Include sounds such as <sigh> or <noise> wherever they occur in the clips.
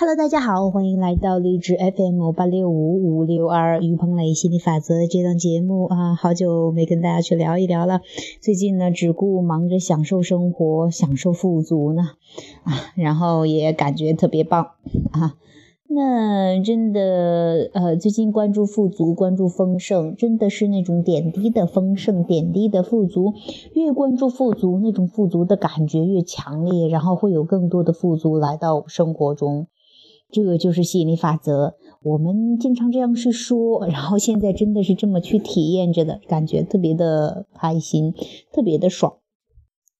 Hello，大家好，欢迎来到励志 FM 八六五五六二于鹏磊心理法则这档节目啊，好久没跟大家去聊一聊了。最近呢，只顾忙着享受生活，享受富足呢啊，然后也感觉特别棒啊。那真的呃，最近关注富足，关注丰盛，真的是那种点滴的丰盛，点滴的富足。越关注富足，那种富足的感觉越强烈，然后会有更多的富足来到生活中。这个就是吸引力法则，我们经常这样去说，然后现在真的是这么去体验着的感觉，特别的开心，特别的爽。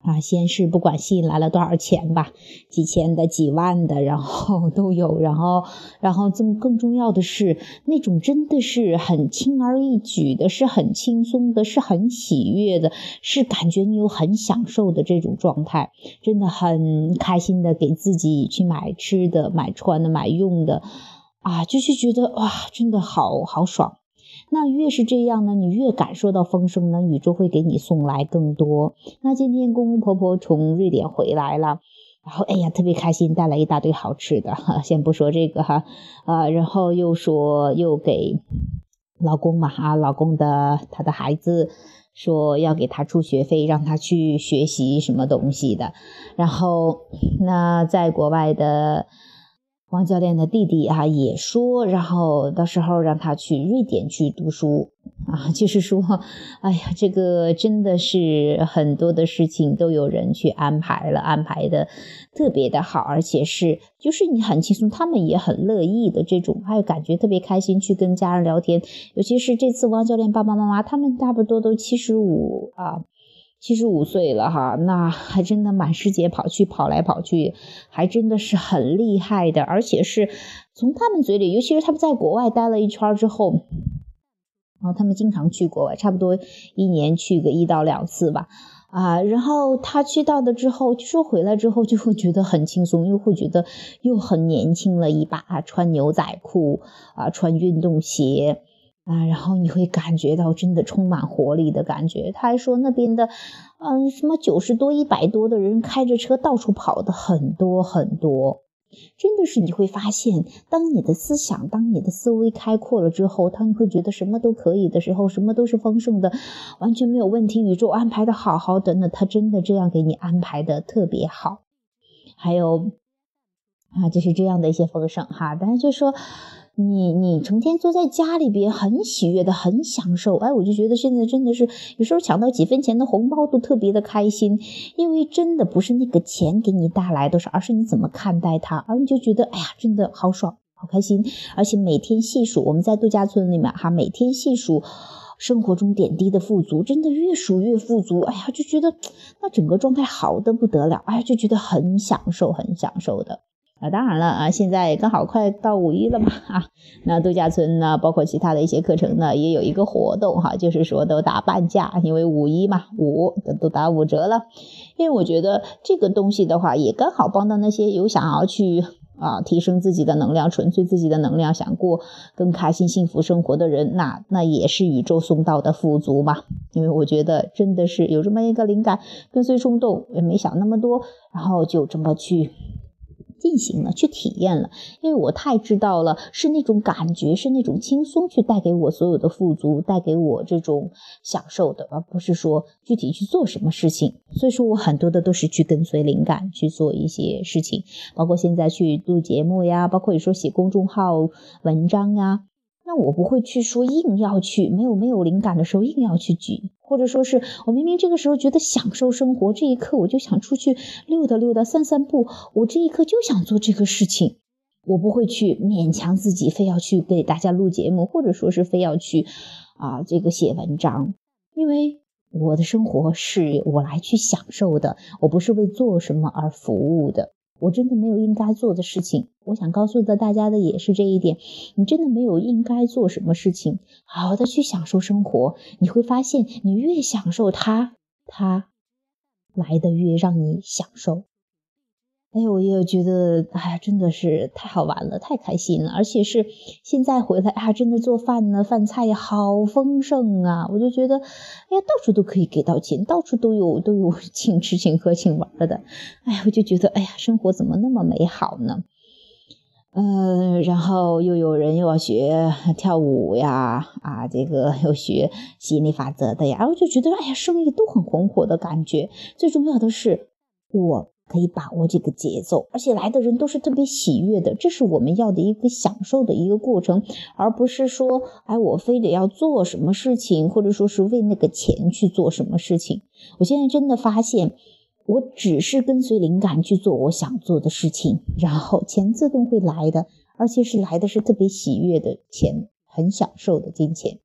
啊，先是不管吸引来了多少钱吧，几千的、几万的，然后都有，然后，然后这么更重要的是，那种真的是很轻而易举的，是很轻松的，是很喜悦的，是感觉你有很享受的这种状态，真的很开心的给自己去买吃的、买穿的、买用的，啊，就是觉得哇，真的好好爽。那越是这样呢，你越感受到丰盛呢，宇宙会给你送来更多。那今天公公婆婆从瑞典回来了，然后哎呀特别开心，带来一大堆好吃的哈。先不说这个哈，啊，然后又说又给老公嘛啊，老公的他的孩子说要给他出学费，让他去学习什么东西的。然后那在国外的。王教练的弟弟啊也说，然后到时候让他去瑞典去读书啊，<laughs> 就是说，哎呀，这个真的是很多的事情都有人去安排了，安排的特别的好，而且是就是你很轻松，他们也很乐意的这种，还有感觉特别开心去跟家人聊天，尤其是这次王教练爸爸妈妈他们差不多都七十五啊。七十五岁了哈，那还真的满世界跑去跑来跑去，还真的是很厉害的。而且是从他们嘴里，尤其是他们在国外待了一圈之后，然后，他们经常去国外，差不多一年去个一到两次吧，啊，然后他去到的之后，就说回来之后就会觉得很轻松，又会觉得又很年轻了一把，穿牛仔裤啊，穿运动鞋。啊，然后你会感觉到真的充满活力的感觉。他还说那边的，嗯，什么九十多、一百多的人开着车到处跑的很多很多，真的是你会发现，当你的思想、当你的思维开阔了之后，当你会觉得什么都可以的时候，什么都是丰盛的，完全没有问题，宇宙安排的好好的呢，他真的这样给你安排的特别好。还有啊，就是这样的一些丰盛哈，但是就说。你你成天坐在家里边，很喜悦的，很享受。哎，我就觉得现在真的是有时候抢到几分钱的红包都特别的开心，因为真的不是那个钱给你带来多少，而是你怎么看待它，而你就觉得哎呀，真的好爽，好开心。而且每天细数，我们在度假村里面哈，每天细数生活中点滴的富足，真的越数越富足。哎呀，就觉得那整个状态好的不得了，哎呀，就觉得很享受，很享受的。啊，当然了啊，现在刚好快到五一了嘛啊，那度假村呢，包括其他的一些课程呢，也有一个活动哈，就是说都打半价，因为五一嘛，五都都打五折了。因为我觉得这个东西的话，也刚好帮到那些有想要去啊提升自己的能量、纯粹自己的能量、想过更开心、幸福生活的人，那那也是宇宙送到的富足嘛。因为我觉得真的是有这么一个灵感，跟随冲动，也没想那么多，然后就这么去。进行了，去体验了，因为我太知道了，是那种感觉，是那种轻松，去带给我所有的富足，带给我这种享受的，而不是说具体去做什么事情。所以说我很多的都是去跟随灵感去做一些事情，包括现在去录节目呀，包括你说写公众号文章呀。那我不会去说硬要去，没有没有灵感的时候硬要去举，或者说是我明明这个时候觉得享受生活，这一刻我就想出去溜达溜达、散散步，我这一刻就想做这个事情，我不会去勉强自己，非要去给大家录节目，或者说是非要去啊这个写文章，因为我的生活是我来去享受的，我不是为做什么而服务的。我真的没有应该做的事情，我想告诉的大家的也是这一点。你真的没有应该做什么事情，好好的去享受生活，你会发现，你越享受它，它来的越让你享受。哎，我也觉得，哎呀，真的是太好玩了，太开心了，而且是现在回来啊，真的做饭呢，饭菜好丰盛啊，我就觉得，哎呀，到处都可以给到钱，到处都有都有 <laughs> 请吃请喝请玩的，哎呀，我就觉得，哎呀，生活怎么那么美好呢？呃，然后又有人又要学跳舞呀，啊，这个又学吸引力法则的呀，我就觉得，哎呀，生意都很红火的感觉。最重要的是，我。可以把握这个节奏，而且来的人都是特别喜悦的，这是我们要的一个享受的一个过程，而不是说，哎，我非得要做什么事情，或者说是为那个钱去做什么事情。我现在真的发现，我只是跟随灵感去做我想做的事情，然后钱自动会来的，而且是来的是特别喜悦的钱，很享受的金钱。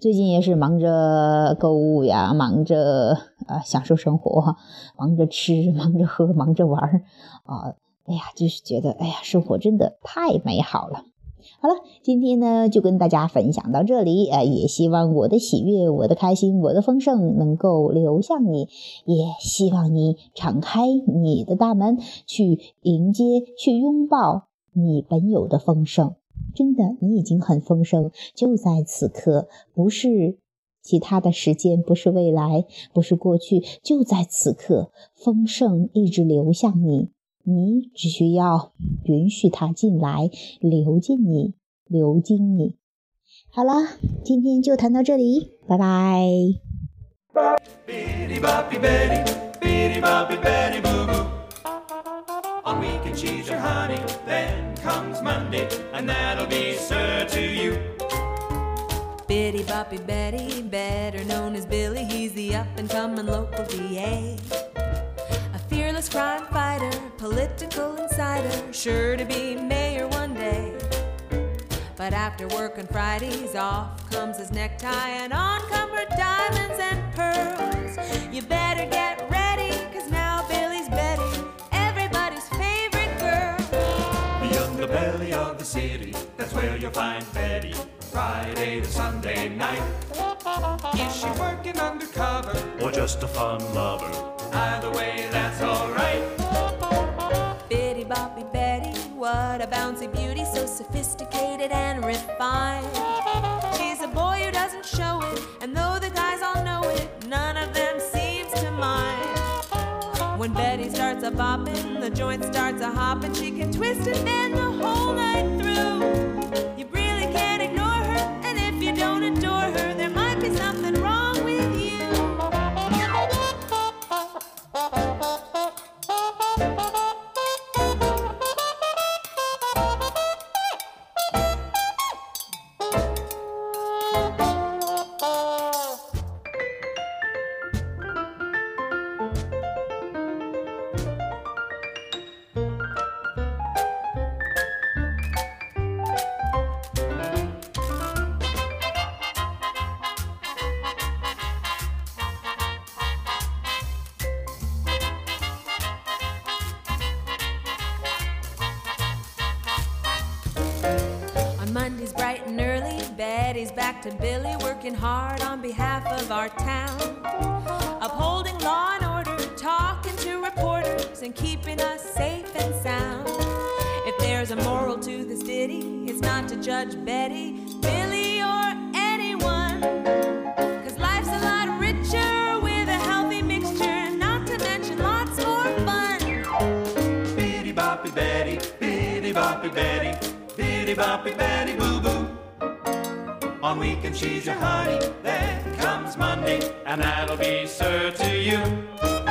最近也是忙着购物呀，忙着啊享受生活，忙着吃，忙着喝，忙着玩儿啊！哎呀，就是觉得哎呀，生活真的太美好了。好了，今天呢就跟大家分享到这里，呃，也希望我的喜悦、我的开心、我的丰盛能够流向你，也希望你敞开你的大门，去迎接、去拥抱你本有的丰盛。真的，你已经很丰盛，就在此刻，不是其他的时间，不是未来，不是过去，就在此刻，丰盛一直流向你，你只需要允许它进来，流进你，流进你。好了，今天就谈到这里，拜拜。On weekend she's your honey. Then comes Monday, and that'll be sir to you. Bitty Boppy Betty, better known as Billy, he's the up and coming local DA. A fearless crime fighter, political insider, sure to be mayor one day. But after working Fridays, off comes his necktie, and on come her diamonds and pearls. You better get ready, of the city, that's where you'll find Betty. Friday to Sunday night. Is she working undercover or just a fun lover? Either way, that's alright. Bitty Boppy Betty, what a bouncy beauty, so sophisticated and refined. Betty starts a bopping, the joint starts a hopping. She can twist and bend the whole night through. To Billy working hard on behalf of our town. Upholding law and order, talking to reporters, and keeping us safe and sound. If there's a moral to this ditty, it's not to judge Betty, Billy, or anyone. Cause life's a lot richer with a healthy mixture, not to mention lots more fun. Biddy boppy Betty, biddy boppy Betty, biddy boppy Betty boo boo. On weekend she's your honey. Then comes Monday, and that'll be sir to you.